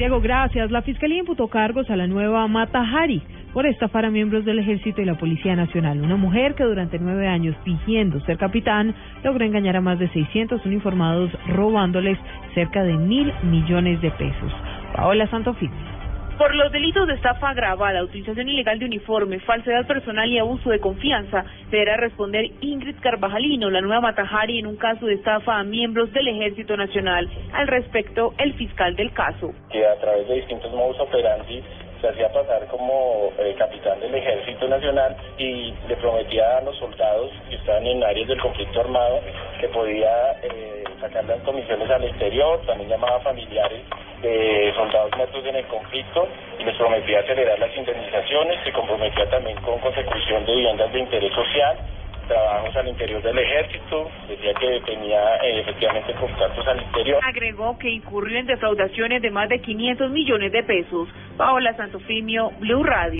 Diego, gracias. La Fiscalía imputó cargos a la nueva Mata Hari por estafar a miembros del Ejército y la Policía Nacional. Una mujer que durante nueve años, fingiendo ser capitán, logró engañar a más de 600 uniformados, robándoles cerca de mil millones de pesos. Paola Santofimio. Por los delitos de estafa agravada, utilización ilegal de uniforme, falsedad personal y abuso de confianza, deberá responder Ingrid Carvajalino, la nueva Matajari, en un caso de estafa a miembros del Ejército Nacional. Al respecto, el fiscal del caso. Que a través de distintos modos operandi se hacía pasar como eh, capitán del Ejército Nacional y le prometía a los soldados que estaban en áreas del conflicto armado que podía eh, sacar las comisiones al exterior, también llamaba a familiares de soldados muertos en el conflicto y les prometía acelerar las indemnizaciones, se comprometía también con consecución de viviendas de interés social, trabajos al interior del ejército, decía que tenía eh, efectivamente contactos al interior. Agregó que incurrió en defraudaciones de más de 500 millones de pesos. Paola Santofimio, Blue Radio.